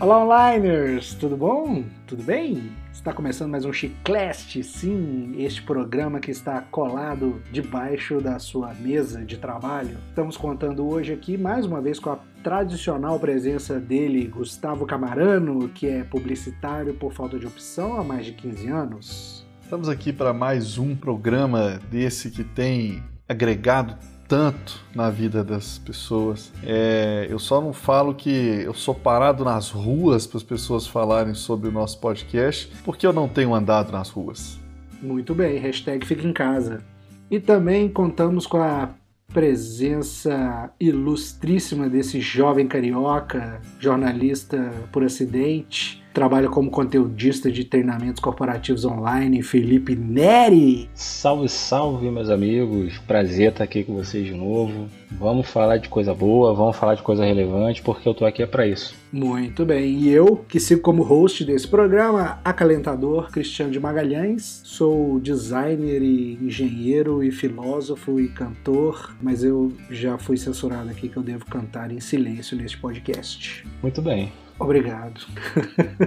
Olá, onliners! Tudo bom? Tudo bem? Está começando mais um Chicleste, sim, este programa que está colado debaixo da sua mesa de trabalho. Estamos contando hoje aqui mais uma vez com a tradicional presença dele, Gustavo Camarano, que é publicitário por falta de opção há mais de 15 anos. Estamos aqui para mais um programa desse que tem agregado tanto na vida das pessoas. É, eu só não falo que eu sou parado nas ruas para as pessoas falarem sobre o nosso podcast, porque eu não tenho andado nas ruas. Muito bem, hashtag fica em casa. E também contamos com a presença ilustríssima desse jovem carioca, jornalista por acidente, trabalha como conteudista de treinamentos corporativos online, Felipe Neri. Salve, salve, meus amigos. Prazer estar aqui com vocês de novo. Vamos falar de coisa boa, vamos falar de coisa relevante, porque eu tô aqui é para isso. Muito bem. E eu, que sigo como host desse programa, acalentador Cristiano de Magalhães, sou designer e engenheiro e filósofo e cantor, mas eu já fui censurado aqui que eu devo cantar em silêncio neste podcast. Muito bem. Obrigado.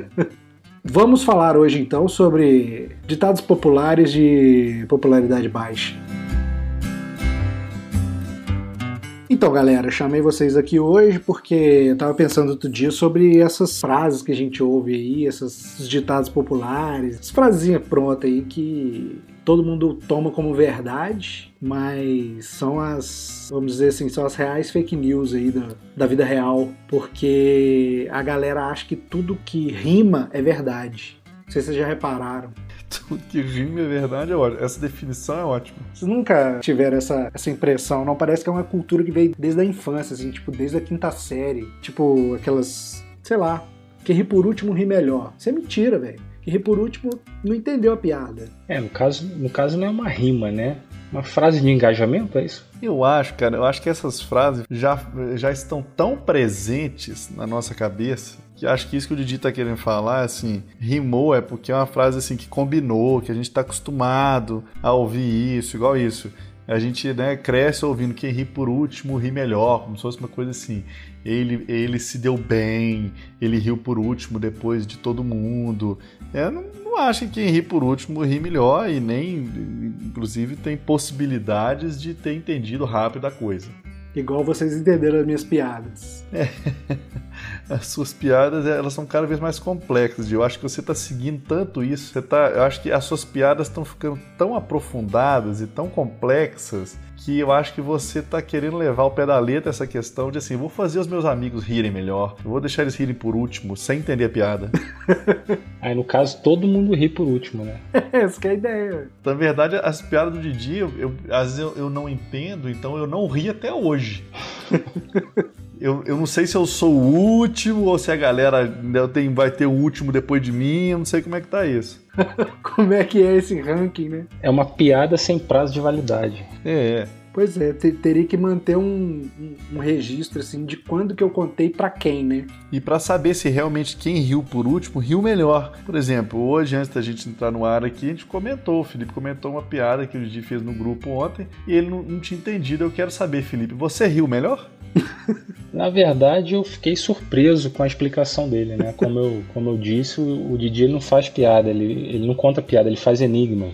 Vamos falar hoje então sobre ditados populares de popularidade baixa. Então, galera, chamei vocês aqui hoje porque eu tava pensando outro dia sobre essas frases que a gente ouve aí, esses ditados populares, essas frasinhas prontas aí que todo mundo toma como verdade, mas são as, vamos dizer assim, são as reais fake news aí da, da vida real, porque a galera acha que tudo que rima é verdade. Não sei se vocês já repararam. Tudo que rima é verdade é ótimo. Essa definição é ótima. Vocês nunca tiveram essa, essa impressão, não? Parece que é uma cultura que veio desde a infância, assim, tipo, desde a quinta série. Tipo, aquelas, sei lá, quem ri por último ri melhor. Isso é mentira, velho que ri por último não entendeu a piada. É, no caso, no caso não é uma rima, né? Uma frase de engajamento, é isso? Eu acho, cara, eu acho que essas frases já, já estão tão presentes na nossa cabeça que acho que isso que o Didi tá querendo falar, assim, rimou é porque é uma frase assim que combinou, que a gente tá acostumado a ouvir isso, igual isso. A gente né, cresce ouvindo quem ri por último ri melhor, como se fosse uma coisa assim. Ele, ele se deu bem, ele riu por último depois de todo mundo. Eu não, não acho que quem ri por último ri melhor e nem, inclusive, tem possibilidades de ter entendido rápido a coisa. Igual vocês entenderam as minhas piadas. É. As suas piadas, elas são cada vez mais complexas. Eu acho que você está seguindo tanto isso. Você tá, eu acho que as suas piadas estão ficando tão aprofundadas e tão complexas que eu acho que você está querendo levar ao pé da letra essa questão de assim, vou fazer os meus amigos rirem melhor, eu vou deixar eles rirem por último, sem entender a piada. Aí no caso todo mundo ri por último, né? Essa que é a ideia. Na verdade, as piadas do Didi, eu, eu, às vezes eu, eu não entendo, então eu não ri até hoje. Eu, eu não sei se eu sou o último ou se a galera tem, vai ter o último depois de mim, eu não sei como é que tá isso. como é que é esse ranking, né? É uma piada sem prazo de validade. É, é. Pois é, teria que manter um, um, um, registro assim de quando que eu contei para quem, né? E para saber se realmente quem riu por último riu melhor. Por exemplo, hoje antes da gente entrar no ar aqui, a gente comentou, o Felipe comentou uma piada que o Didi fez no grupo ontem e ele não, não tinha entendido. Eu quero saber, Felipe, você riu melhor? Na verdade, eu fiquei surpreso com a explicação dele, né? Como eu, como eu disse, o, o Didi ele não faz piada, ele, ele não conta piada, ele faz enigma.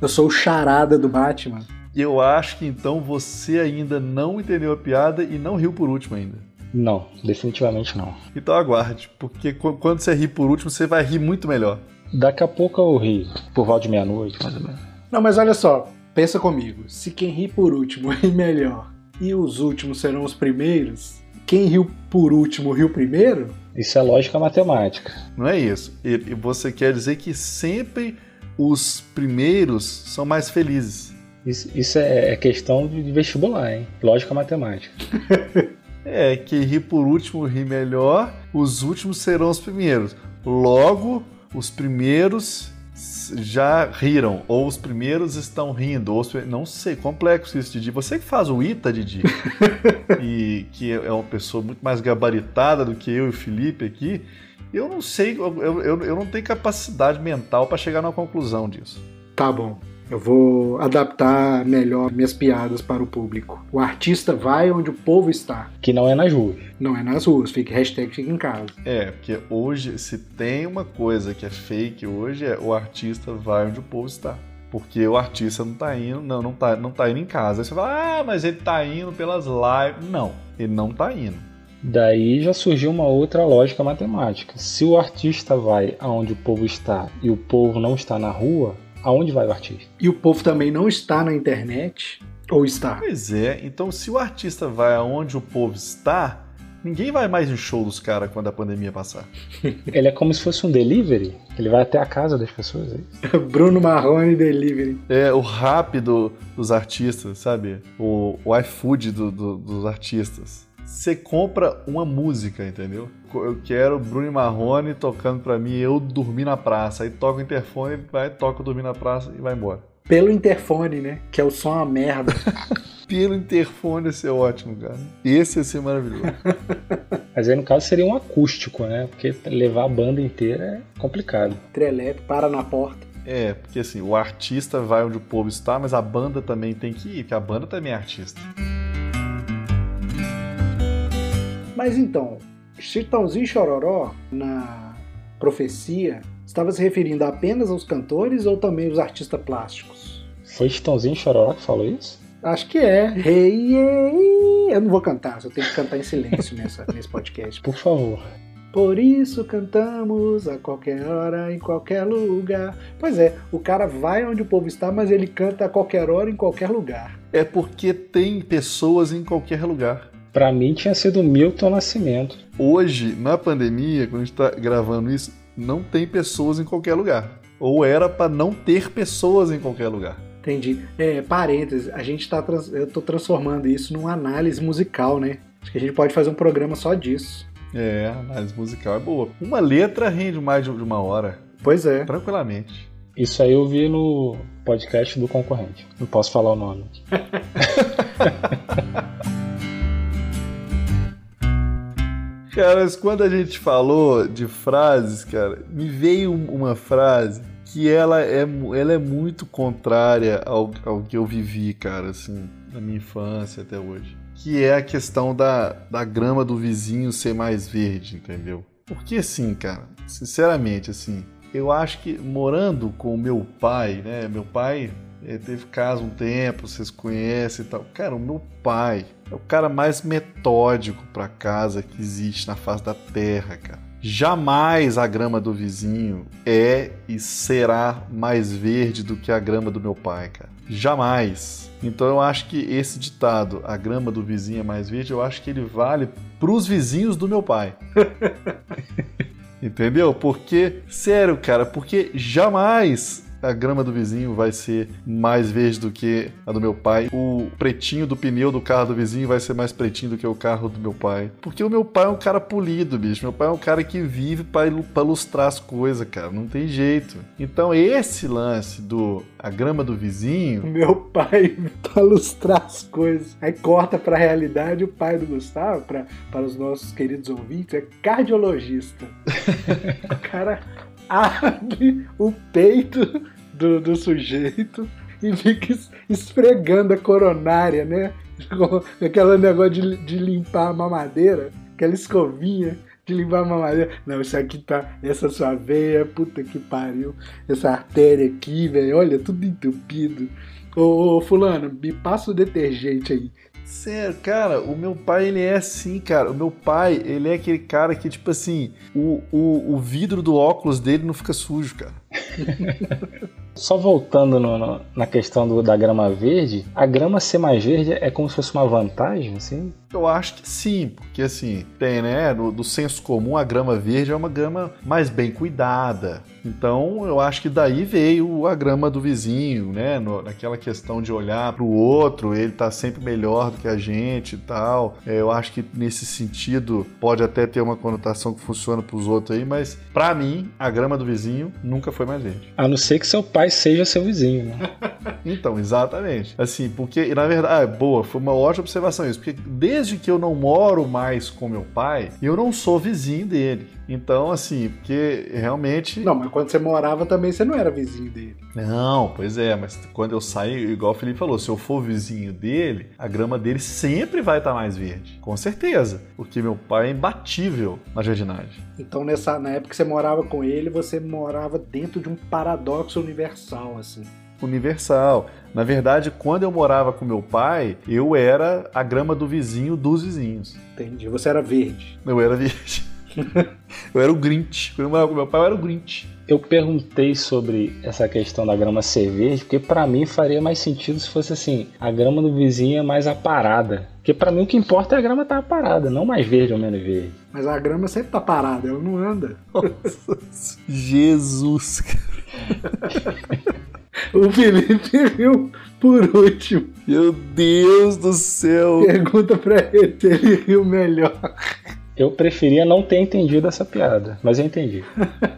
eu sou o charada do Batman. Eu acho que então você ainda não entendeu a piada e não riu por último ainda. Não, definitivamente não. Então aguarde, porque quando você rir por último, você vai rir muito melhor. Daqui a pouco eu ri, por volta de meia-noite, mais ou menos. Não, mas olha só, pensa comigo. Se quem ri por último ri melhor e os últimos serão os primeiros, quem riu por último riu primeiro? Isso é lógica matemática. Não é isso. E você quer dizer que sempre os primeiros são mais felizes. Isso, isso é, é questão de vestibular, hein? Lógica matemática. é, que ri por último ri melhor, os últimos serão os primeiros. Logo, os primeiros já riram, ou os primeiros estão rindo, ou não sei, complexo isso, Didi. Você que faz o ITA, Didi, e que é uma pessoa muito mais gabaritada do que eu e o Felipe aqui, eu não sei, eu, eu, eu não tenho capacidade mental para chegar numa conclusão disso. Tá bom. Eu vou adaptar melhor minhas piadas para o público. O artista vai onde o povo está. Que não é nas ruas. Não é nas ruas. Fique hashtag fica em casa. É, porque hoje, se tem uma coisa que é fake hoje, é o artista vai onde o povo está. Porque o artista não tá indo, não, não tá, não tá indo em casa. Aí você fala, ah, mas ele tá indo pelas lives. Não, ele não tá indo. Daí já surgiu uma outra lógica matemática. Se o artista vai aonde o povo está e o povo não está na rua, aonde vai o artista? E o povo também não está na internet? Ou está? Pois é, então se o artista vai aonde o povo está, ninguém vai mais em show dos caras quando a pandemia passar. Ele é como se fosse um delivery? Ele vai até a casa das pessoas, é? Bruno Marrone Delivery. É o rápido dos artistas, sabe? O, o iFood do, do, dos artistas. Você compra uma música, entendeu? Eu quero Bruno Marrone tocando pra mim, eu dormir na praça. Aí toca o interfone, vai, toca dormir na praça e vai embora. Pelo interfone, né? Que é o som uma merda. Pelo interfone ia ser ótimo, cara. Esse ia ser maravilhoso. Mas aí no caso seria um acústico, né? Porque levar a banda inteira é complicado. Trelepe, para na porta. É, porque assim, o artista vai onde o povo está, mas a banda também tem que ir, porque a banda também é artista. Mas então, Chitãozinho Chororó, na profecia, estava se referindo apenas aos cantores ou também aos artistas plásticos? Foi Chitãozinho Chororó que falou isso? Acho que é. Hey, hey. Eu não vou cantar, só tenho que cantar em silêncio nessa, nesse podcast. Por favor. Por isso cantamos a qualquer hora, em qualquer lugar. Pois é, o cara vai onde o povo está, mas ele canta a qualquer hora, em qualquer lugar. É porque tem pessoas em qualquer lugar. Pra mim tinha sido Milton Nascimento. Hoje, na pandemia, quando a gente tá gravando isso, não tem pessoas em qualquer lugar. Ou era para não ter pessoas em qualquer lugar. Entendi. É, parênteses, a gente tá. Trans... Eu tô transformando isso numa análise musical, né? Acho que a gente pode fazer um programa só disso. É, a análise musical é boa. Uma letra rende mais de uma hora. Pois é. Tranquilamente. Isso aí eu vi no podcast do concorrente. Não posso falar o nome. Cara, mas quando a gente falou de frases, cara, me veio uma frase que ela é, ela é muito contrária ao, ao que eu vivi, cara, assim, na minha infância até hoje. Que é a questão da, da grama do vizinho ser mais verde, entendeu? Porque assim, cara, sinceramente, assim, eu acho que morando com o meu pai, né? Meu pai ele teve casa um tempo, vocês conhecem e tal. Cara, o meu pai é o cara mais metódico para casa que existe na face da terra, cara. Jamais a grama do vizinho é e será mais verde do que a grama do meu pai, cara. Jamais. Então eu acho que esse ditado, a grama do vizinho é mais verde, eu acho que ele vale pros vizinhos do meu pai. Entendeu? Porque, sério, cara, porque jamais a grama do vizinho vai ser mais verde do que a do meu pai. O pretinho do pneu do carro do vizinho vai ser mais pretinho do que o carro do meu pai. Porque o meu pai é um cara polido, bicho. Meu pai é um cara que vive para lustrar as coisas, cara. Não tem jeito. Então, esse lance do a grama do vizinho. Meu pai para lustrar as coisas. Aí corta para a realidade o pai do Gustavo, pra, para os nossos queridos ouvintes, é cardiologista. o cara abre o peito do, do sujeito e fica esfregando a coronária, né? Aquele negócio de, de limpar a mamadeira, aquela escovinha de limpar a mamadeira. Não, isso aqui tá. Essa sua veia, puta que pariu. Essa artéria aqui, velho, olha, tudo entupido. Ô, ô, Fulano, me passa o detergente aí. Sério, cara, o meu pai, ele é assim, cara. O meu pai, ele é aquele cara que, tipo assim, o, o, o vidro do óculos dele não fica sujo, cara. Só voltando no, no, na questão do, da grama verde, a grama ser mais verde é como se fosse uma vantagem, assim? Eu acho que sim, porque assim, tem, né, do, do senso comum, a grama verde é uma grama mais bem cuidada. Então, eu acho que daí veio a grama do vizinho, né, no, naquela questão de olhar para o outro, ele tá sempre melhor do que a gente e tal. É, eu acho que nesse sentido pode até ter uma conotação que funciona para os outros aí, mas para mim, a grama do vizinho nunca foi mais verde. A não ser que seu pai seja seu vizinho, né? então, exatamente. Assim, porque, na verdade, ah, boa, foi uma ótima observação isso, porque desde que eu não moro mais com meu pai, eu não sou vizinho dele. Então, assim, porque realmente. Não, mas quando você morava também você não era vizinho dele. Não, pois é, mas quando eu saio, igual o Felipe falou, se eu for vizinho dele, a grama dele sempre vai estar mais verde. Com certeza. Porque meu pai é imbatível na jardinagem. Então, nessa, na época que você morava com ele, você morava dentro de um paradoxo universal, assim universal. Na verdade, quando eu morava com meu pai, eu era a grama do vizinho dos vizinhos. Entendi. Você era verde. Eu era verde. eu era o Grinch. Quando eu morava com meu pai, eu era o Grinch. Eu perguntei sobre essa questão da grama ser verde, porque para mim faria mais sentido se fosse assim, a grama do vizinho é mais aparada. Porque para mim o que importa é a grama estar tá parada, não mais verde ou menos verde. Mas a grama sempre tá parada, ela não anda. Nossa, Jesus. O Felipe riu por último. Meu Deus do céu. Pergunta pra ele se ele riu melhor. Eu preferia não ter entendido essa piada, mas eu entendi.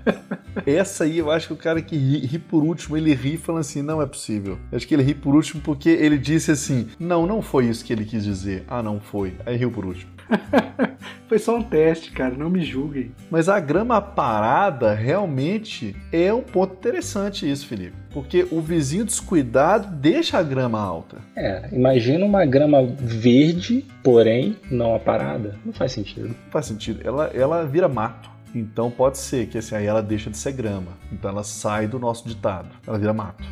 Essa aí eu acho que o cara que ri, ri, por último, ele ri falando assim: não é possível. Eu acho que ele ri por último porque ele disse assim: não, não foi isso que ele quis dizer. Ah, não foi. Aí riu por último. Foi só um teste, cara, não me julguem. Mas a grama parada realmente é um ponto interessante isso, Felipe. Porque o vizinho descuidado deixa a grama alta. É, imagina uma grama verde, porém não a parada. Não faz sentido. Não faz sentido. Ela, ela vira mato. Então pode ser que assim, aí ela deixa de ser grama. Então ela sai do nosso ditado. Ela vira mato.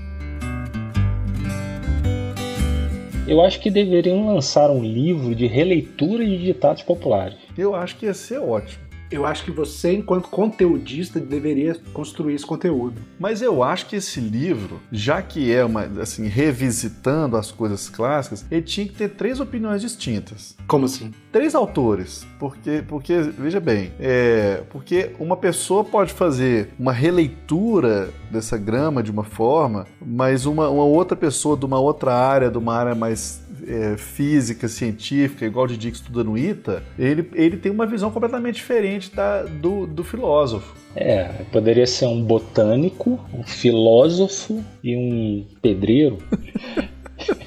Eu acho que deveriam lançar um livro de releitura de ditados populares. Eu acho que ia ser ótimo eu acho que você, enquanto conteudista, deveria construir esse conteúdo. Mas eu acho que esse livro, já que é uma, assim, revisitando as coisas clássicas, ele tinha que ter três opiniões distintas. Como assim? Três autores. Porque, porque veja bem, é, porque uma pessoa pode fazer uma releitura dessa grama de uma forma, mas uma, uma outra pessoa de uma outra área, de uma área mais é, física, científica, igual o Didi que estuda no ITA, ele, ele tem uma visão completamente diferente da, do, do filósofo. É, poderia ser um botânico, um filósofo e um pedreiro.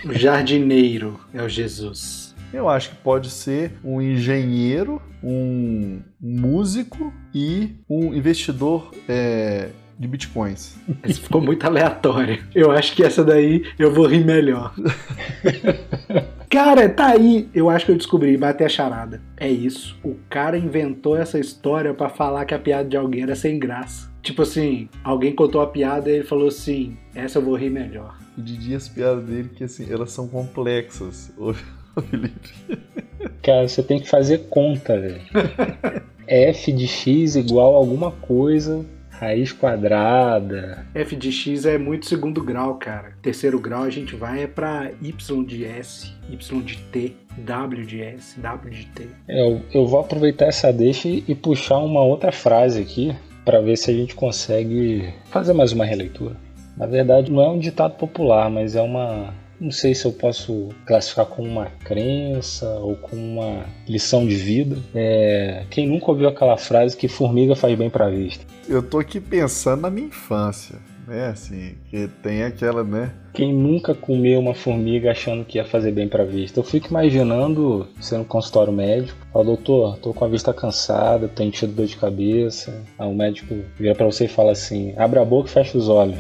o jardineiro é o Jesus. Eu acho que pode ser um engenheiro, um músico e um investidor é, de bitcoins. Isso ficou muito aleatório. Eu acho que essa daí eu vou rir melhor. Cara, tá aí. Eu acho que eu descobri, bater a charada. É isso. O cara inventou essa história para falar que a piada de alguém era sem graça. Tipo assim, alguém contou a piada e ele falou assim: essa eu vou rir melhor. O Didi, as piadas dele, que assim, elas são complexas. Ô, Felipe. Cara, você tem que fazer conta, velho. f de x igual a alguma coisa Raiz quadrada. F de x é muito segundo grau, cara. Terceiro grau a gente vai é para y de s, y de t, w de s, w de t. É, eu, eu vou aproveitar essa deixa e puxar uma outra frase aqui para ver se a gente consegue fazer mais uma releitura. Na verdade, não é um ditado popular, mas é uma não sei se eu posso classificar como uma crença ou como uma lição de vida. É, quem nunca ouviu aquela frase que formiga faz bem para a vista? Eu tô aqui pensando na minha infância né? Assim, que tem aquela, né? Quem nunca comeu uma formiga achando que ia fazer bem para a vista? Eu fico imaginando sendo um consultório médico, fala, doutor, tô com a vista cansada, tenho tido dor de cabeça. Aí o médico vira para você e fala assim: abre a boca e fecha os olhos.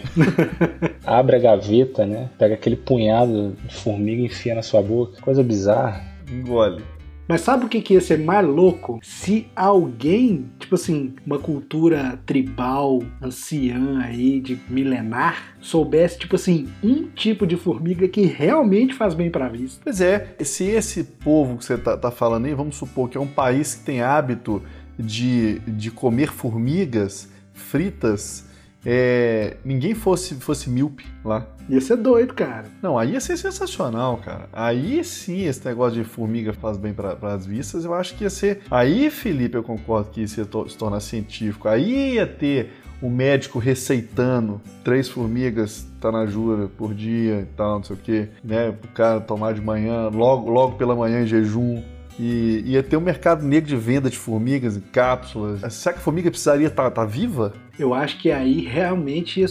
abre a gaveta, né? Pega aquele punhado de formiga e enfia na sua boca. Coisa bizarra. Engole. Mas sabe o que, que ia ser mais louco? Se alguém, tipo assim, uma cultura tribal, anciã aí, de milenar, soubesse, tipo assim, um tipo de formiga que realmente faz bem pra vista. Pois é, se esse povo que você tá, tá falando aí, vamos supor que é um país que tem hábito de, de comer formigas fritas, é, ninguém fosse, fosse míope lá. Ia ser doido, cara. Não, aí ia ser sensacional, cara. Aí sim, esse negócio de formiga faz bem para as vistas, eu acho que ia ser. Aí, Felipe, eu concordo que isso ia se tornar científico. Aí ia ter o médico receitando três formigas tanajura por dia e tal, não sei o que, né? O cara tomar de manhã, logo, logo pela manhã em jejum. E ia ter um mercado negro de venda de formigas em cápsulas. Será que a formiga precisaria estar tá, tá viva? Eu acho que aí realmente ia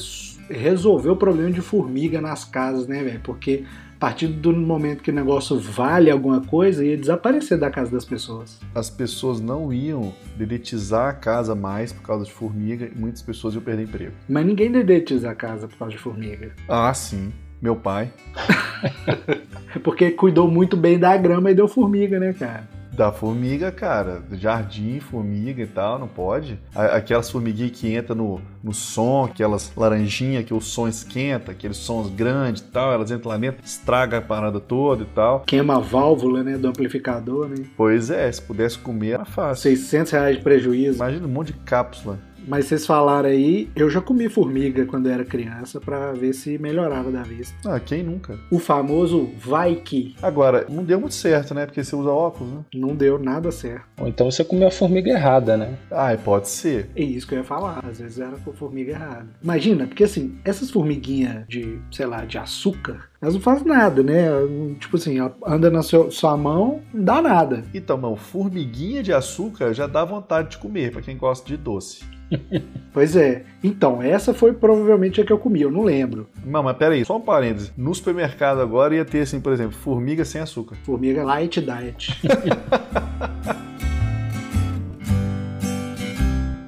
resolver o problema de formiga nas casas, né, velho? Porque partir do momento que o negócio vale alguma coisa, ia desaparecer da casa das pessoas. As pessoas não iam dedetizar a casa mais por causa de formiga e muitas pessoas iam perder emprego. Mas ninguém dedetiza a casa por causa de formiga. Ah, sim. Meu pai. Porque cuidou muito bem da grama e deu formiga, né, cara? Da formiga, cara. Jardim, formiga e tal, não pode. Aquelas formiguinhas que entram no, no som, aquelas laranjinhas que o som esquenta, aqueles sons grandes e tal, elas entram lá dentro, estraga a parada toda e tal. Queima a válvula, né, do amplificador, né? Pois é, se pudesse comer era fácil. 600 reais de prejuízo. Imagina um monte de cápsula. Mas vocês falaram aí, eu já comi formiga quando era criança para ver se melhorava da vista. Ah, quem nunca? O famoso vai que. Agora, não deu muito certo, né? Porque você usa óculos, né? Não deu nada certo. Ou então você comeu a formiga errada, né? Ah, pode ser. É isso que eu ia falar. Às vezes era com formiga errada. Imagina, porque assim, essas formiguinhas de, sei lá, de açúcar, elas não fazem nada, né? Tipo assim, anda na seu, sua mão, não dá nada. Então, mano, formiguinha de açúcar já dá vontade de comer, para quem gosta de doce. Pois é. Então, essa foi provavelmente a que eu comi, eu não lembro. Não, mas peraí, só um parêntese. No supermercado agora ia ter, assim, por exemplo, formiga sem açúcar. Formiga light diet.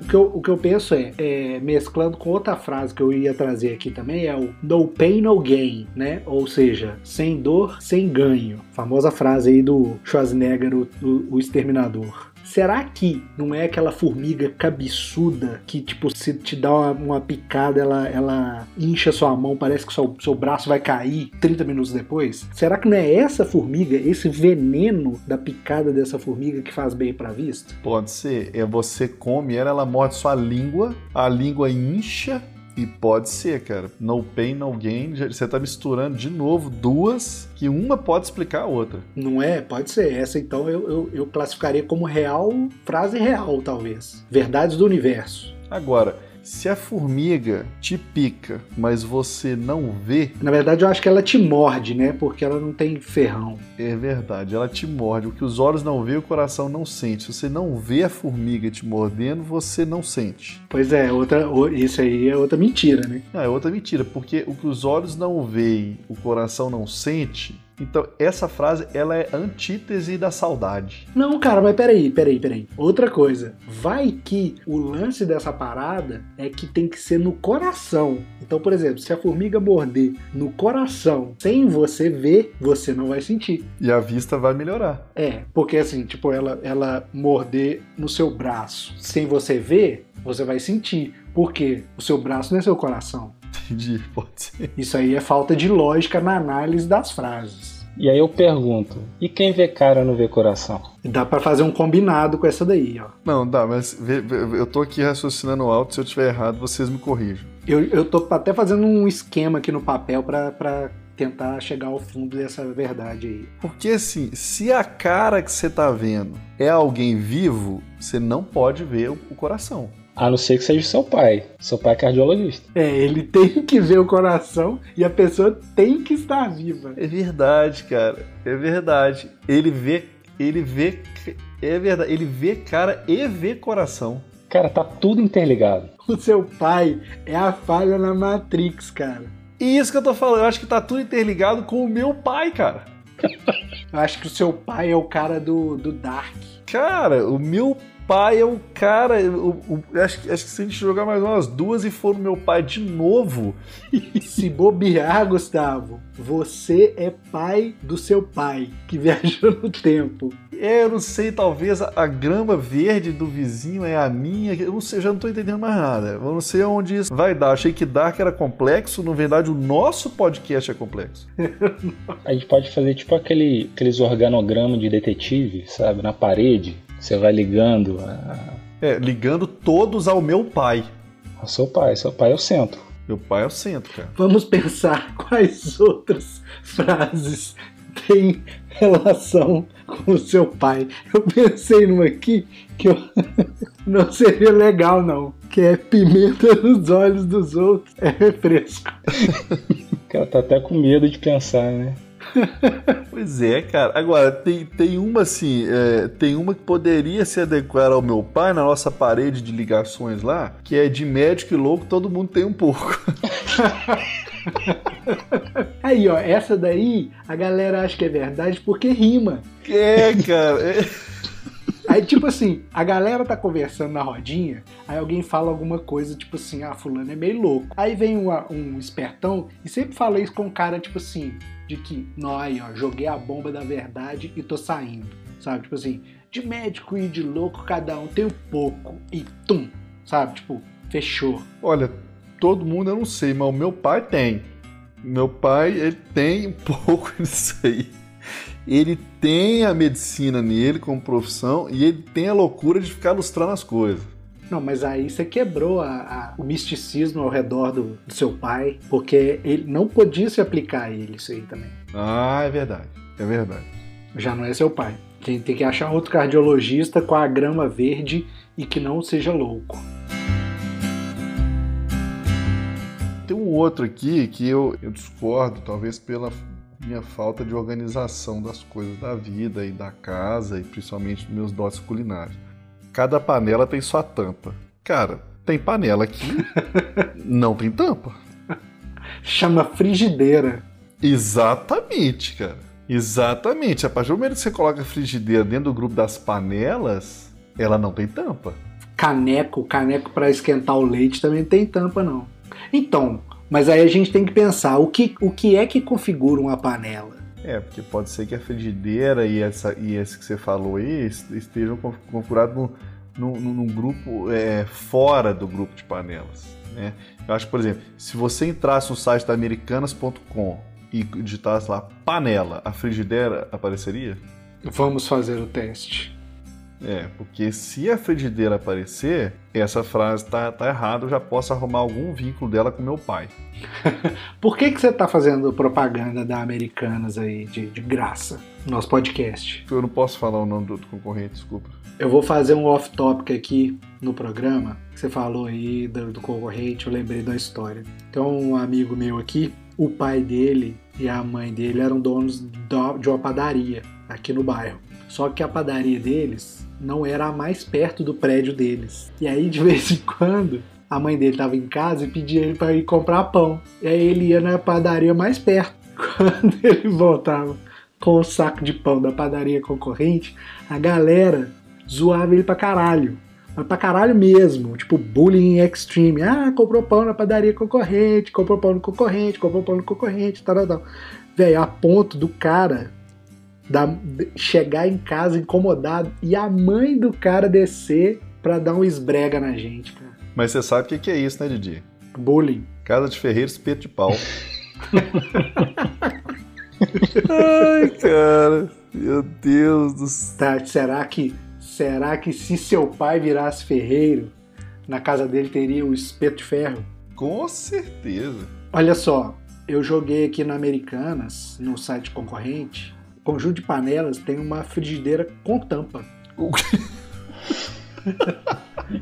O que, eu, o que eu penso é, é, mesclando com outra frase que eu ia trazer aqui também, é o no pain, no gain, né? Ou seja, sem dor, sem ganho. Famosa frase aí do Schwarzenegger, o, o, o exterminador. Será que não é aquela formiga cabeçuda que, tipo, se te dá uma, uma picada, ela, ela incha sua mão, parece que seu, seu braço vai cair 30 minutos depois? Será que não é essa formiga, esse veneno da picada dessa formiga que faz bem pra vista? Pode ser. É você come ela, ela morde sua língua, a língua incha e pode ser, cara. No pain, no gain. Você tá misturando de novo duas que uma pode explicar a outra. Não é? Pode ser. Essa então eu, eu, eu classificaria como real, frase real, talvez. Verdades do universo. Agora, se a formiga te pica, mas você não vê. Na verdade, eu acho que ela te morde, né? Porque ela não tem ferrão. É verdade, ela te morde. O que os olhos não vê, o coração não sente. Se você não vê a formiga te mordendo, você não sente. Pois é, outra, isso aí é outra mentira, né? Não, é outra mentira, porque o que os olhos não veem, o coração não sente, então, essa frase, ela é antítese da saudade. Não, cara, mas peraí, peraí, peraí. Outra coisa. Vai que o lance dessa parada é que tem que ser no coração. Então, por exemplo, se a formiga morder no coração sem você ver, você não vai sentir. E a vista vai melhorar. É, porque assim, tipo, ela, ela morder no seu braço sem você ver, você vai sentir. Por quê? O seu braço não é seu coração. Entendi, pode ser. Isso aí é falta de lógica na análise das frases. E aí eu pergunto, e quem vê cara não vê coração? Dá para fazer um combinado com essa daí, ó. Não, dá, mas eu tô aqui raciocinando alto, se eu tiver errado, vocês me corrijam. Eu, eu tô até fazendo um esquema aqui no papel para tentar chegar ao fundo dessa verdade aí. Porque assim, se a cara que você tá vendo é alguém vivo, você não pode ver o coração. A não ser que seja seu pai. Seu pai é cardiologista. É, ele tem que ver o coração e a pessoa tem que estar viva. É verdade, cara. É verdade. Ele vê. Ele vê. É verdade. Ele vê cara e vê coração. Cara, tá tudo interligado. O seu pai é a falha na Matrix, cara. E isso que eu tô falando, eu acho que tá tudo interligado com o meu pai, cara. eu acho que o seu pai é o cara do, do Dark. Cara, o meu pai é o cara. O, o, acho, acho que se a gente jogar mais umas duas e for o meu pai de novo. se bobear, Gustavo, você é pai do seu pai, que viajou no tempo. É, eu não sei, talvez a, a, grama verde do vizinho é a minha. Eu não sei, já não tô entendendo mais nada. Eu não sei onde isso vai dar. Achei que Dark era complexo. Na verdade, o nosso podcast é complexo. a gente pode fazer tipo aquele, aqueles organogramas de detetive, sabe? Na parede você vai ligando. A... É, ligando todos ao meu pai. Ao seu pai, seu pai é o centro. Meu pai é o centro, cara. Vamos pensar quais outras frases têm relação com o seu pai. Eu pensei numa aqui que eu... não seria legal, não. Que é pimenta nos olhos dos outros. É refresco. o cara tá até com medo de pensar, né? pois é, cara. Agora, tem, tem uma assim, é, tem uma que poderia se adequar ao meu pai na nossa parede de ligações lá, que é de médico e louco, todo mundo tem um pouco. Aí, ó, essa daí a galera acha que é verdade porque rima. É, cara. É... Aí, tipo assim, a galera tá conversando na rodinha, aí alguém fala alguma coisa, tipo assim, ah, fulano é meio louco. Aí vem um, um espertão e sempre fala isso com um cara, tipo assim, de que, nó, aí, ó, joguei a bomba da verdade e tô saindo. Sabe? Tipo assim, de médico e de louco, cada um tem um pouco. E tum, sabe? Tipo, fechou. Olha, todo mundo eu não sei, mas o meu pai tem. Meu pai, ele tem um pouco disso aí. Ele tem a medicina nele como profissão e ele tem a loucura de ficar lustrando as coisas. Não, mas aí você quebrou a, a, o misticismo ao redor do, do, seu pai, porque ele não podia se aplicar a ele isso aí também. Ah, é verdade. É verdade. Já não é seu pai. A gente tem que achar outro cardiologista com a grama verde e que não seja louco. Tem um outro aqui que eu, eu discordo, talvez pela minha falta de organização das coisas da vida e da casa e principalmente dos meus dotes culinários. Cada panela tem sua tampa. Cara, tem panela que não tem tampa. Chama frigideira. Exatamente, cara. Exatamente. A partir do momento que você coloca a frigideira dentro do grupo das panelas, ela não tem tampa. Caneco, caneco para esquentar o leite também tem tampa, não. Então, mas aí a gente tem que pensar o que, o que é que configura uma panela. É, porque pode ser que a frigideira e, essa, e esse que você falou aí estejam configurados num, num, num grupo é, fora do grupo de panelas. Né? Eu acho que, por exemplo, se você entrasse no site da americanas.com e digitasse lá panela, a frigideira apareceria? Vamos fazer o teste. É, porque se a frigideira aparecer, essa frase tá, tá errada, eu já posso arrumar algum vínculo dela com meu pai. Por que, que você tá fazendo propaganda da Americanas aí, de, de graça, no nosso podcast? Eu não posso falar o nome do outro concorrente, desculpa. Eu vou fazer um off-topic aqui no programa. Você falou aí do, do concorrente, eu lembrei da história. Tem um amigo meu aqui, o pai dele e a mãe dele eram donos de uma padaria aqui no bairro. Só que a padaria deles não era a mais perto do prédio deles. E aí, de vez em quando, a mãe dele estava em casa e pedia ele para ir comprar pão. E aí ele ia na padaria mais perto. Quando ele voltava com o saco de pão da padaria concorrente, a galera zoava ele pra caralho. Mas pra caralho mesmo. Tipo, bullying extreme. Ah, comprou pão na padaria concorrente, comprou pão no concorrente, comprou pão no concorrente, tal, tal, tal. A ponto do cara da, chegar em casa incomodado e a mãe do cara descer pra dar um esbrega na gente, cara. Mas você sabe o que, que é isso, né, Didi? Bullying. Casa de Ferreiro, espeto de pau. Ai, cara. Meu Deus do céu. Tá, será que, será que se seu pai virasse ferreiro, na casa dele teria o espeto de ferro? Com certeza. Olha só, eu joguei aqui na Americanas, no site concorrente, conjunto de panelas tem uma frigideira com tampa.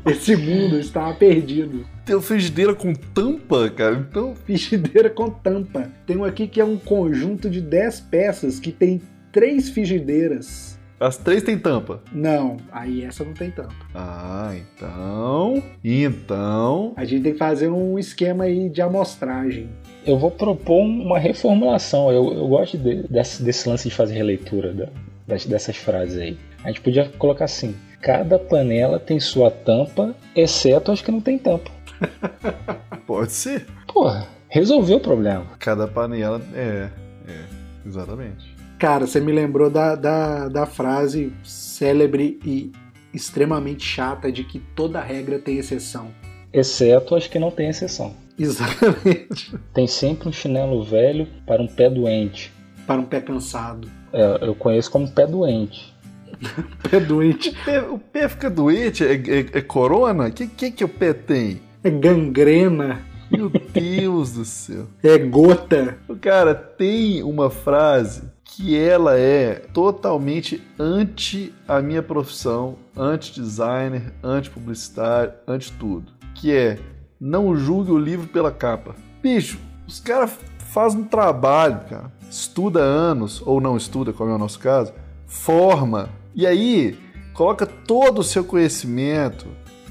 Esse mundo estava perdido. Tem uma frigideira com tampa, cara? Então. Frigideira com tampa. Tem um aqui que é um conjunto de 10 peças que tem três frigideiras. As três têm tampa? Não, aí essa não tem tampa. Ah, então. Então. A gente tem que fazer um esquema aí de amostragem eu vou propor uma reformulação. Eu, eu gosto de, desse, desse, lance de fazer releitura da, das, dessas frases aí. A gente podia colocar assim: cada panela tem sua tampa, exceto as que não tem tampa. Pode ser. Porra, resolveu o problema. Cada panela é, é, exatamente. Cara, você me lembrou da, da, da frase célebre e extremamente chata de que toda regra tem exceção. Exceto as que não tem exceção. Exatamente. Tem sempre um chinelo velho para um pé doente. Para um pé cansado. É, eu conheço como pé doente. pé doente. O pé, o pé fica doente? É, é, é corona? O que, que, que o pé tem? É gangrena. Meu Deus do céu. É gota. Cara, tem uma frase que ela é totalmente anti a minha profissão, anti-designer, anti-publicitário, anti-tudo. Que é não julgue o livro pela capa. Bicho, os caras fazem um trabalho, cara. Estuda anos, ou não estuda, como é o nosso caso, forma. E aí, coloca todo o seu conhecimento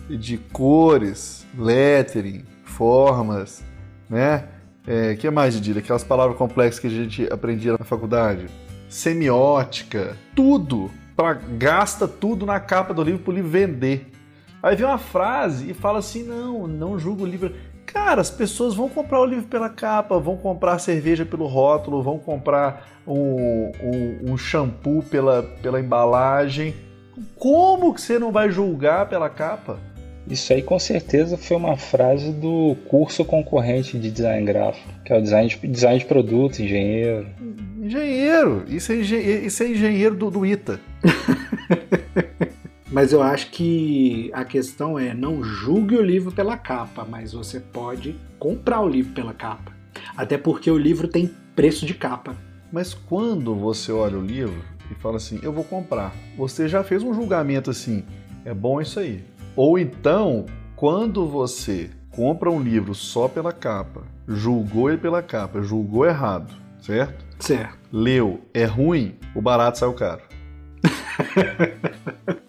de cores, lettering, formas, né? É, que mais, Didi? Aquelas palavras complexas que a gente aprendia na faculdade. Semiótica, tudo. Pra, gasta tudo na capa do livro pro livro vender. Aí vem uma frase e fala assim: não, não julga o livro. Cara, as pessoas vão comprar o livro pela capa, vão comprar cerveja pelo rótulo, vão comprar um, um, um shampoo pela, pela embalagem. Como que você não vai julgar pela capa? Isso aí com certeza foi uma frase do curso concorrente de design gráfico, que é o design de, design de produto, engenheiro. Engenheiro, isso é, engenheiro, isso é engenheiro do, do ITA. Mas eu acho que a questão é não julgue o livro pela capa, mas você pode comprar o livro pela capa. Até porque o livro tem preço de capa. Mas quando você olha o livro e fala assim, eu vou comprar, você já fez um julgamento assim, é bom isso aí. Ou então, quando você compra um livro só pela capa, julgou ele pela capa, julgou errado, certo? Certo. Leu, é ruim, o barato saiu caro.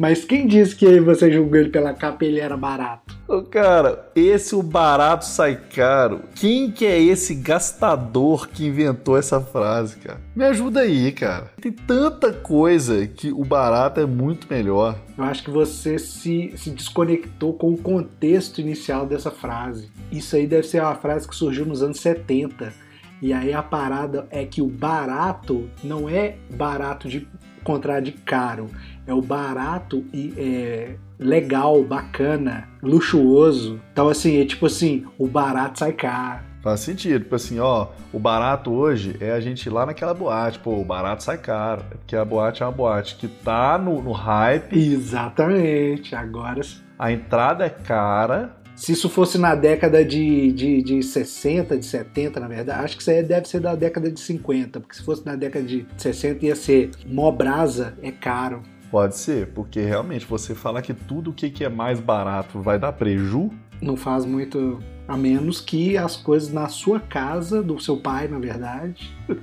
Mas quem disse que você julgou ele pela capa e ele era barato? Ô, cara, esse o barato sai caro. Quem que é esse gastador que inventou essa frase, cara? Me ajuda aí, cara. Tem tanta coisa que o barato é muito melhor. Eu acho que você se, se desconectou com o contexto inicial dessa frase. Isso aí deve ser uma frase que surgiu nos anos 70. E aí a parada é que o barato não é barato de contrário de caro. É o barato e é legal, bacana, luxuoso. Então, assim, é tipo assim, o barato sai caro. Faz sentido, tipo assim, ó, o barato hoje é a gente ir lá naquela boate, pô, o barato sai caro, é porque a boate é uma boate que tá no, no hype. Exatamente, agora... A entrada é cara, se isso fosse na década de, de, de 60, de 70, na verdade, acho que isso aí deve ser da década de 50, porque se fosse na década de 60 ia ser mó brasa, é caro. Pode ser, porque realmente você falar que tudo o que é mais barato vai dar preju. Não faz muito. A menos que as coisas na sua casa, do seu pai, na verdade,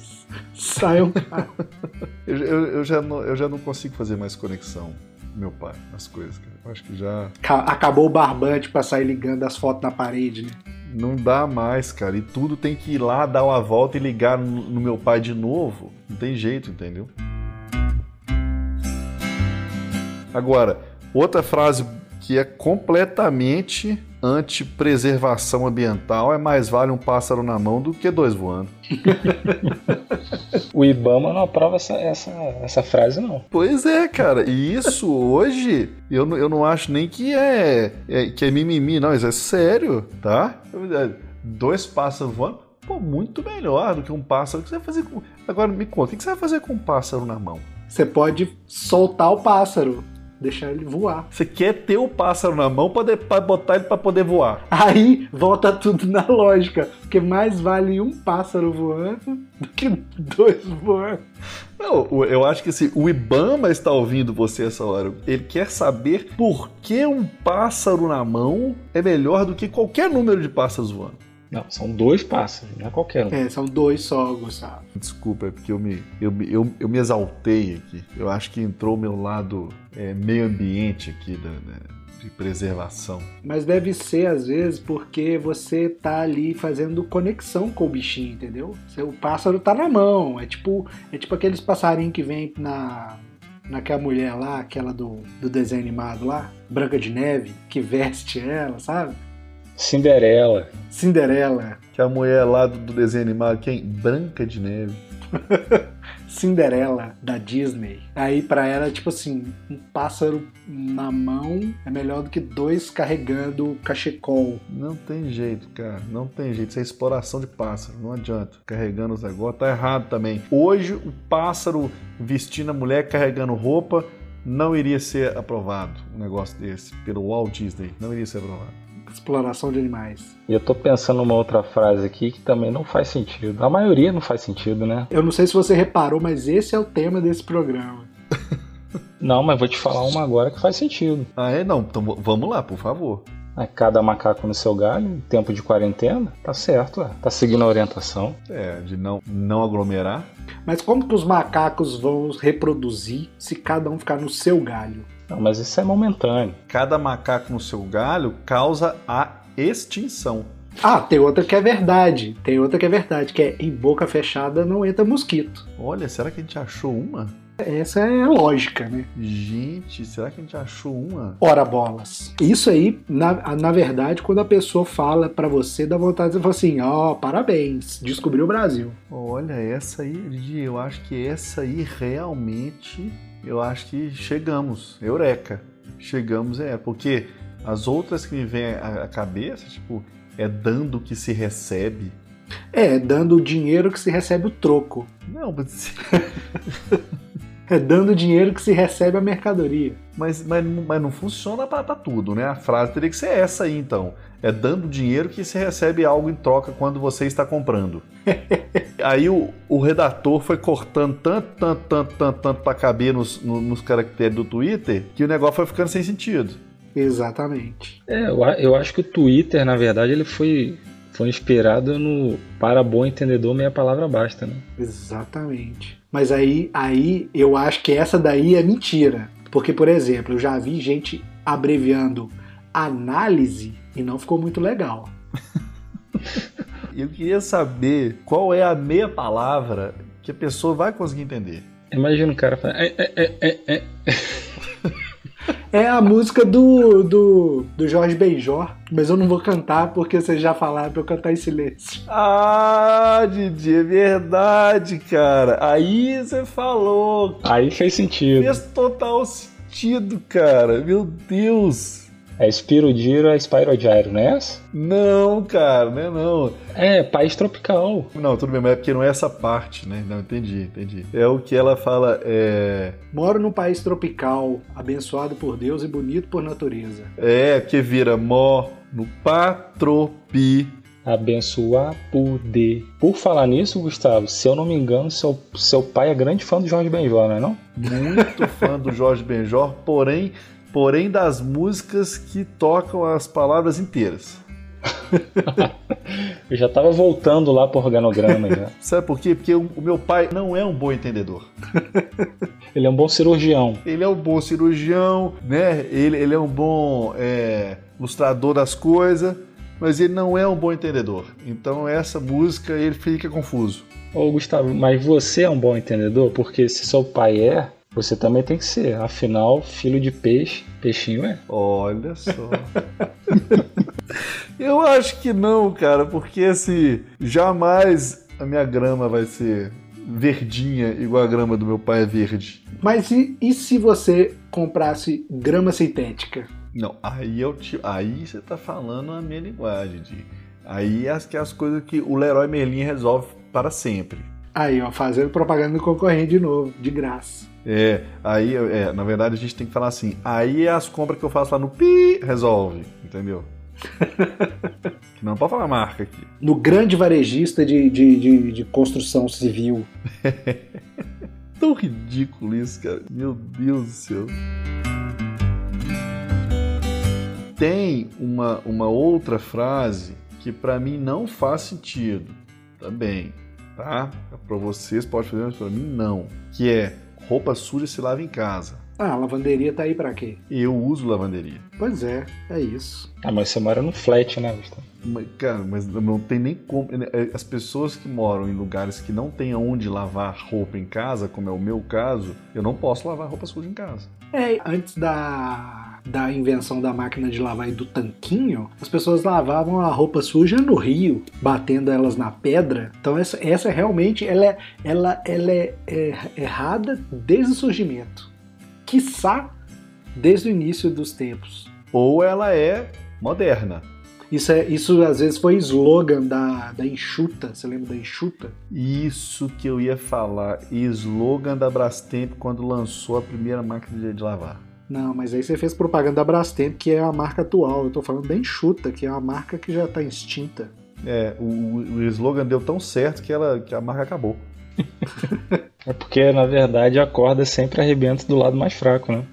saiam eu, eu, eu, já não, eu já não consigo fazer mais conexão meu pai as coisas, cara. Eu acho que já. Acabou o barbante pra sair ligando as fotos na parede, né? Não dá mais, cara. E tudo tem que ir lá, dar uma volta e ligar no, no meu pai de novo. Não tem jeito, entendeu? Agora, outra frase que é completamente anti-preservação ambiental é mais vale um pássaro na mão do que dois voando. o Ibama não aprova essa, essa, essa frase, não. Pois é, cara. E isso hoje eu, eu não acho nem que é, é, que é mimimi, não. Isso é sério, tá? Dois pássaros voando. Pô, muito melhor do que um pássaro. O que você vai fazer com. Agora me conta, o que você vai fazer com um pássaro na mão? Você pode soltar o pássaro deixar ele voar. Você quer ter o pássaro na mão para botar ele para poder voar. Aí volta tudo na lógica, porque mais vale um pássaro voando do que dois voando. Não, eu acho que assim, o Ibama está ouvindo você essa hora. Ele quer saber por que um pássaro na mão é melhor do que qualquer número de pássaros voando. Não, são dois pássaros, não é qualquer um. É, são dois só, Gustavo. Desculpa, é porque eu me, eu, eu, eu me exaltei aqui. Eu acho que entrou o meu lado é, meio ambiente aqui da, da, de preservação. Mas deve ser, às vezes, porque você tá ali fazendo conexão com o bichinho, entendeu? O pássaro tá na mão. É tipo, é tipo aqueles passarinhos que vem na, naquela mulher lá, aquela do, do desenho animado lá, Branca de Neve, que veste ela, sabe? Cinderela. Cinderela. Que a mulher lá do, do desenho animado, quem? Branca de Neve. Cinderela da Disney. Aí para ela, tipo assim, um pássaro na mão é melhor do que dois carregando cachecol. Não tem jeito, cara. Não tem jeito. Isso é exploração de pássaro. Não adianta. Carregando os negócios. Tá errado também. Hoje, o pássaro vestindo a mulher carregando roupa não iria ser aprovado. Um negócio desse. Pelo Walt Disney. Não iria ser aprovado exploração de animais. E eu tô pensando numa outra frase aqui que também não faz sentido. A maioria não faz sentido, né? Eu não sei se você reparou, mas esse é o tema desse programa. não, mas vou te falar uma agora que faz sentido. Ah, é? Não, então vamos lá, por favor. É, cada macaco no seu galho, tempo de quarentena, tá certo, é. tá seguindo a orientação. É, de não, não aglomerar. Mas como que os macacos vão reproduzir se cada um ficar no seu galho? Não, mas isso é momentâneo. Cada macaco no seu galho causa a extinção. Ah, tem outra que é verdade. Tem outra que é verdade, que é em boca fechada não entra mosquito. Olha, será que a gente achou uma? Essa é a lógica, né? Gente, será que a gente achou uma? Ora bolas. Isso aí, na, na verdade, quando a pessoa fala para você, dá vontade de falar assim: ó, oh, parabéns, descobriu o Brasil. Olha, essa aí, eu acho que essa aí realmente, eu acho que chegamos. Eureka. Chegamos, é, porque as outras que me vêm à cabeça, tipo, é dando que se recebe. É, dando o dinheiro que se recebe o troco. Não, mas. É dando dinheiro que se recebe a mercadoria. Mas, mas, mas não funciona para tudo, né? A frase teria que ser essa aí, então. É dando dinheiro que se recebe algo em troca quando você está comprando. aí o, o redator foi cortando tanto, tanto, tanto, tanto, tanto para caber nos, nos caracteres do Twitter que o negócio foi ficando sem sentido. Exatamente. É, eu, eu acho que o Twitter, na verdade, ele foi foi inspirado no para bom entendedor meia palavra basta, né? Exatamente. Mas aí, aí eu acho que essa daí é mentira. Porque, por exemplo, eu já vi gente abreviando análise e não ficou muito legal. eu queria saber qual é a meia palavra que a pessoa vai conseguir entender. Imagina o cara falando. É, é, é, é. É a música do, do, do Jorge Benjor, mas eu não vou cantar porque vocês já falaram pra eu cantar em silêncio. Ah, Didi, é verdade, cara. Aí você falou. Aí fez sentido. Fez total sentido, cara. Meu Deus. É Spirogiro, é Spyrogyro, não é essa? Não, cara, não é não. É, país tropical. Não, tudo bem, mas é porque não é essa parte, né? Não, entendi, entendi. É o que ela fala, é... Moro num país tropical, abençoado por Deus e bonito por natureza. É, que vira mó no patropi abençoar poder. Por falar nisso, Gustavo, se eu não me engano, seu, seu pai é grande fã do Jorge Benjor, não é não? Muito fã do Jorge Benjor, porém porém das músicas que tocam as palavras inteiras. Eu já estava voltando lá pro organograma já. Sabe por quê? Porque o meu pai não é um bom entendedor. ele é um bom cirurgião. Ele é um bom cirurgião, né? Ele, ele é um bom é, ilustrador das coisas, mas ele não é um bom entendedor. Então essa música ele fica confuso. Ô Gustavo, mas você é um bom entendedor? Porque se seu pai é, você também tem que ser. Afinal, filho de peixe, peixinho é. Olha só. Eu acho que não, cara, porque assim, jamais a minha grama vai ser verdinha igual a grama do meu pai é verde. Mas e, e se você comprasse grama sintética? Não, aí eu te, aí você tá falando a minha linguagem, de aí as que as coisas que o Leroy Merlin resolve para sempre. Aí, ó, fazendo propaganda do concorrente de novo, de graça. É, aí, é, na verdade, a gente tem que falar assim, aí é as compras que eu faço lá no Pi, resolve, entendeu? não pode falar marca aqui. No grande varejista de, de, de, de construção civil. Tão ridículo isso, cara. Meu Deus do céu. Tem uma, uma outra frase que para mim não faz sentido também, tá? Para vocês pode fazer, mas para mim não. Que é roupa suja se lava em casa. Ah, a lavanderia tá aí para quê? Eu uso lavanderia. Pois é, é isso. Ah, mas você mora no flat, né, Gustavo? Cara, mas não tem nem como. É, as pessoas que moram em lugares que não tem onde lavar roupa em casa, como é o meu caso, eu não posso lavar roupa suja em casa. É, antes da, da invenção da máquina de lavar e do tanquinho, as pessoas lavavam a roupa suja no rio, batendo elas na pedra. Então essa, essa realmente ela é, ela, ela é, é errada desde o surgimento quiçá desde o início dos tempos. Ou ela é moderna. Isso, é, isso às vezes foi slogan da, da Enxuta. Você lembra da Enxuta? Isso que eu ia falar. Slogan da Brastemp quando lançou a primeira máquina de, de lavar. Não, mas aí você fez propaganda da Brastemp, que é a marca atual. Eu tô falando da Enxuta, que é uma marca que já está extinta. É, o, o slogan deu tão certo que, ela, que a marca acabou. É porque, na verdade, a corda sempre arrebenta do lado mais fraco, né?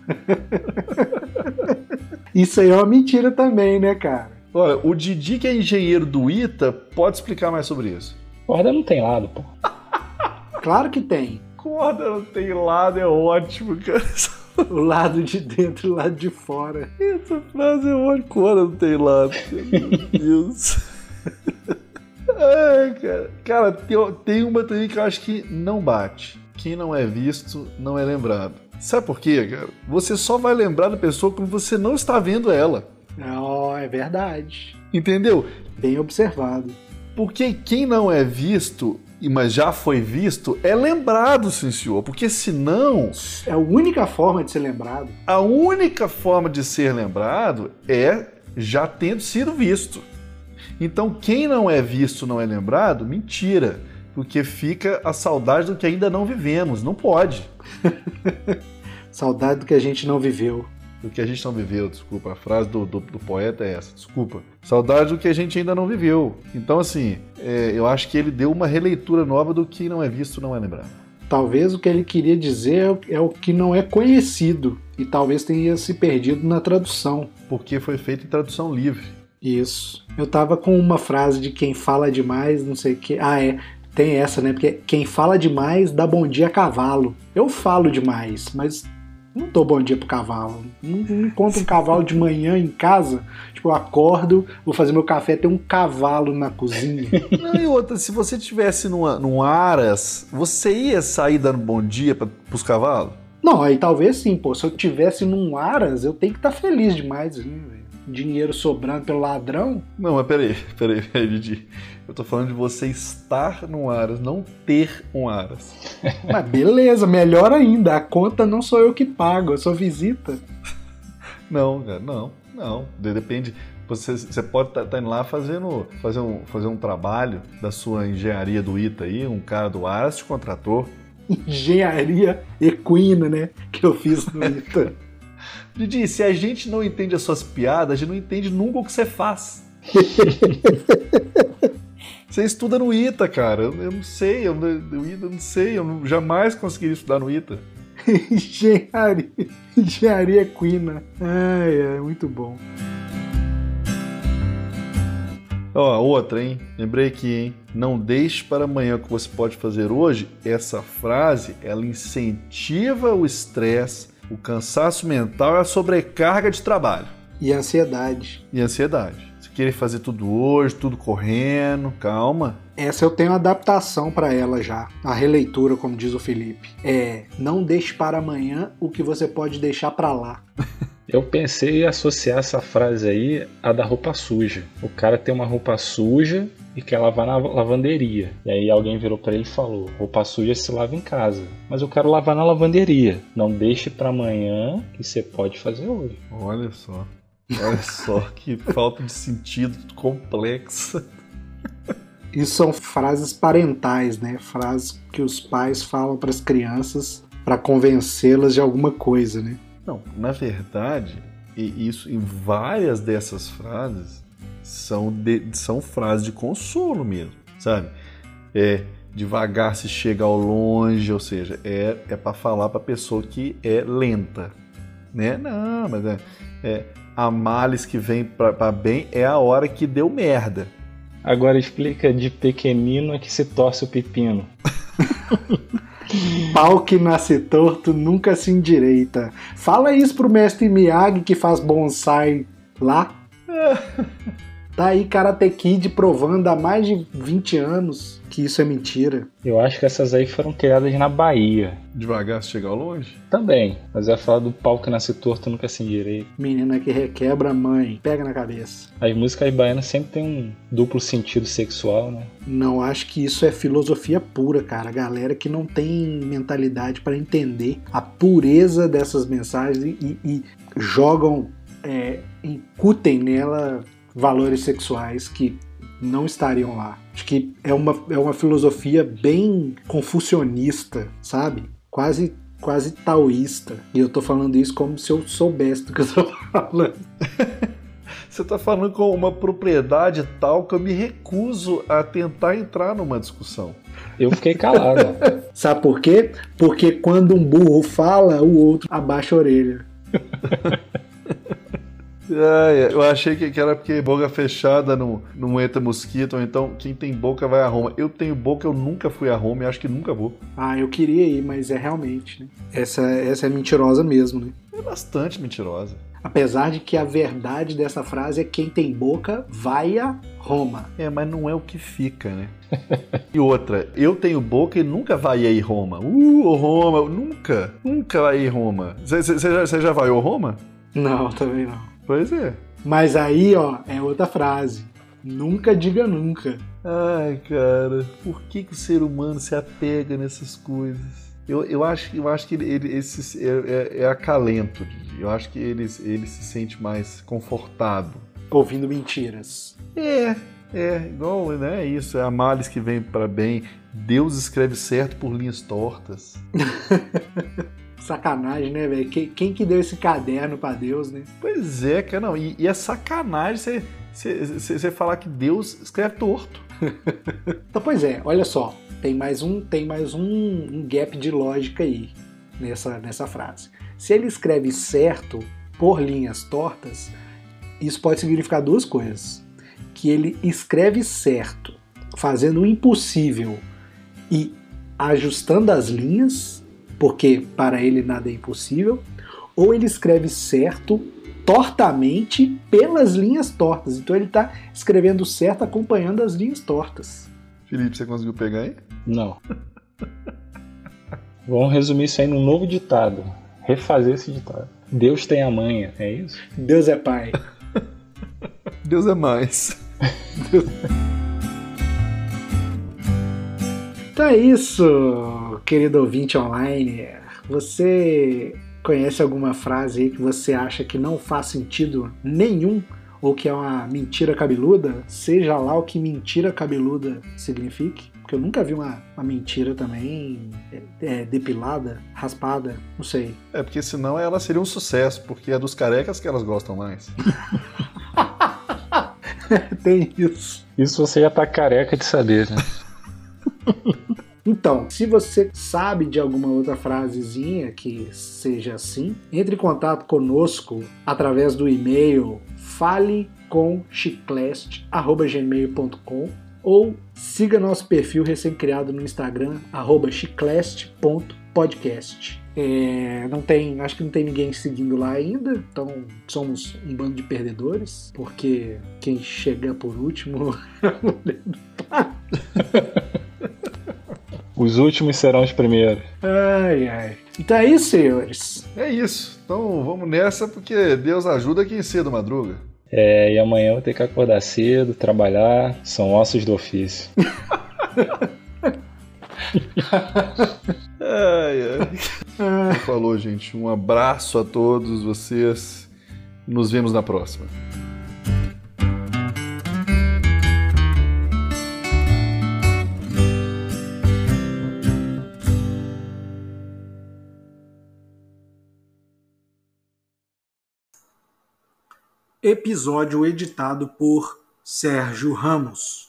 Isso aí é uma mentira também, né, cara? Olha, o Didi, que é engenheiro do ITA, pode explicar mais sobre isso. Corda não tem lado, pô. Claro que tem. Corda não tem lado, é ótimo, cara. O lado de dentro e o lado de fora. Essa frase é ótima. Corda não tem lado. Meu Deus. Ai, cara, cara tem, uma também que eu acho que não bate. Quem não é visto não é lembrado. Sabe por quê, cara? Você só vai lembrar da pessoa quando você não está vendo ela. Oh, é verdade. Entendeu? Bem observado. Porque quem não é visto, mas já foi visto, é lembrado, sim senhor. Porque senão. É a única forma de ser lembrado. A única forma de ser lembrado é já tendo sido visto. Então, quem não é visto não é lembrado, mentira. Porque fica a saudade do que ainda não vivemos. Não pode. saudade do que a gente não viveu do que a gente não viveu, desculpa. A frase do, do, do, poeta é essa, desculpa. Saudade do que a gente ainda não viveu. Então, assim, é, eu acho que ele deu uma releitura nova do que não é visto, não é lembrado. Talvez o que ele queria dizer é o que não é conhecido e talvez tenha se perdido na tradução. Porque foi feito em tradução livre. Isso. Eu tava com uma frase de quem fala demais, não sei o que. Ah, é. Tem essa, né? Porque quem fala demais dá bom dia a cavalo. Eu falo demais, mas não dou bom dia pro cavalo. Não, não encontro um cavalo de manhã em casa. Tipo, eu acordo, vou fazer meu café, tem um cavalo na cozinha. Não, e outra, se você tivesse numa, num Aras, você ia sair dando bom dia pra, pros cavalos? Não, aí talvez sim, pô. Se eu tivesse num Aras, eu tenho que estar tá feliz demais, né, velho? Dinheiro sobrando pelo ladrão. Não, mas peraí, peraí, peraí, Didi. Eu tô falando de você estar no Aras, não ter um Aras. Mas beleza, melhor ainda. A conta não sou eu que pago, eu sou visita. Não, cara, não, não. Depende. Você, você pode estar tá, tá indo lá fazendo fazer um, fazer um trabalho da sua engenharia do ITA aí, um cara do Aras te contratou. Engenharia equina, né? Que eu fiz no ITA. Didi, se a gente não entende as suas piadas, a gente não entende nunca o que você faz. Você estuda no ITA, cara. Eu, eu não sei, eu, eu, eu, não sei, eu não, jamais conseguiria estudar no ITA. engenharia, engenharia equina. Ai, é muito bom. Ó, outra, hein? Lembrei aqui, hein? Não deixe para amanhã o que você pode fazer hoje. Essa frase, ela incentiva o estresse, o cansaço mental e a sobrecarga de trabalho. E a ansiedade. E a ansiedade querer fazer tudo hoje, tudo correndo, calma. Essa eu tenho adaptação para ela já, a releitura, como diz o Felipe. É, não deixe para amanhã o que você pode deixar para lá. Eu pensei em associar essa frase aí à da roupa suja. O cara tem uma roupa suja e quer lavar na lavanderia. E aí alguém virou para ele e falou: roupa suja se lava em casa, mas eu quero lavar na lavanderia. Não deixe para amanhã que você pode fazer hoje. Olha só. Olha só que falta de sentido complexa. Isso são frases parentais, né? Frases que os pais falam para as crianças para convencê-las de alguma coisa, né? Não, na verdade, e isso em várias dessas frases são de, são frases de consolo mesmo, sabe? É devagar se chega ao longe, ou seja, é, é para falar para pessoa que é lenta, né? Não, mas é, é a males que vem para bem é a hora que deu merda. Agora explica de pequenino é que se torce o pepino. Pau que nasce torto nunca se endireita. Fala isso pro mestre Miyagi que faz bonsai lá. Tá aí Karate Kid provando há mais de 20 anos que isso é mentira. Eu acho que essas aí foram criadas na Bahia. Devagar se chegar longe? Também. Mas é falar do pau que nasce torto nunca se direito. Menina que requebra mãe, pega na cabeça. As músicas baianas sempre tem um duplo sentido sexual, né? Não acho que isso é filosofia pura, cara. A galera que não tem mentalidade para entender a pureza dessas mensagens e, e jogam, é, incutem nela valores sexuais que não estariam lá. Acho que é uma, é uma filosofia bem confucionista, sabe? Quase quase taoísta. E eu tô falando isso como se eu soubesse do que eu tô falando. Você tá falando com uma propriedade tal que eu me recuso a tentar entrar numa discussão. Eu fiquei calado. Sabe por quê? Porque quando um burro fala, o outro abaixa a orelha. É, eu achei que era porque boca fechada não, não entra mosquito, ou então quem tem boca vai a Roma. Eu tenho boca, eu nunca fui a Roma e acho que nunca vou. Ah, eu queria ir, mas é realmente, né? Essa, essa é mentirosa mesmo, né? É bastante mentirosa. Apesar de que a verdade dessa frase é quem tem boca vai a Roma. É, mas não é o que fica, né? e outra, eu tenho boca e nunca vai aí Roma. Uh, Roma, nunca, nunca vai aí Roma. Você já, já vai ao Roma? Não, também não. Pois é. Mas aí, ó, é outra frase. Nunca diga nunca. Ai, cara, por que, que o ser humano se apega nessas coisas? Eu, eu, acho, eu acho que ele, ele esse, é, é, é acalento. Eu acho que ele, ele se sente mais confortado. Ouvindo mentiras. É, é, igual, né? É isso, é a males que vem para bem. Deus escreve certo por linhas tortas. sacanagem, né, velho? Quem, quem, que deu esse caderno para Deus, né? Pois é, cara, não. E, e é sacanagem você falar que Deus escreve torto. então, pois é, olha só, tem mais um, tem mais um, um gap de lógica aí nessa, nessa frase. Se ele escreve certo por linhas tortas, isso pode significar duas coisas. Que ele escreve certo, fazendo o impossível e ajustando as linhas, porque para ele nada é impossível, ou ele escreve certo tortamente pelas linhas tortas. Então ele está escrevendo certo acompanhando as linhas tortas. Felipe, você conseguiu pegar aí? Não. Vamos resumir isso aí num novo ditado. Refazer esse ditado. Deus tem a manha, é isso? Deus é pai. Deus é mais. Deus... Então é isso, querido ouvinte online. Você Conhece alguma frase aí que você acha que não faz sentido nenhum ou que é uma mentira cabeluda? Seja lá o que mentira cabeluda signifique. Porque eu nunca vi uma, uma mentira também é, é, depilada, raspada, não sei. É porque senão ela seria um sucesso, porque é dos carecas que elas gostam mais. Tem isso. Isso você já tá careca de saber, né? Então, se você sabe de alguma outra frasezinha que seja assim, entre em contato conosco através do e-mail falecomchicleste@gmail.com ou siga nosso perfil recém-criado no Instagram chicleste.podcast. É, não tem, acho que não tem ninguém seguindo lá ainda, então somos um bando de perdedores, porque quem chega por último Os últimos serão os primeiros. Ai, ai. Então é isso, senhores. É isso. Então vamos nessa, porque Deus ajuda quem cedo madruga. É, e amanhã eu vou ter que acordar cedo, trabalhar. São ossos do ofício. ai, ai. Falou, gente. Um abraço a todos vocês. Nos vemos na próxima. Episódio editado por Sérgio Ramos.